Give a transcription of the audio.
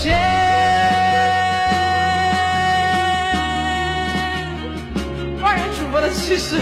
前万人瞩目的气势。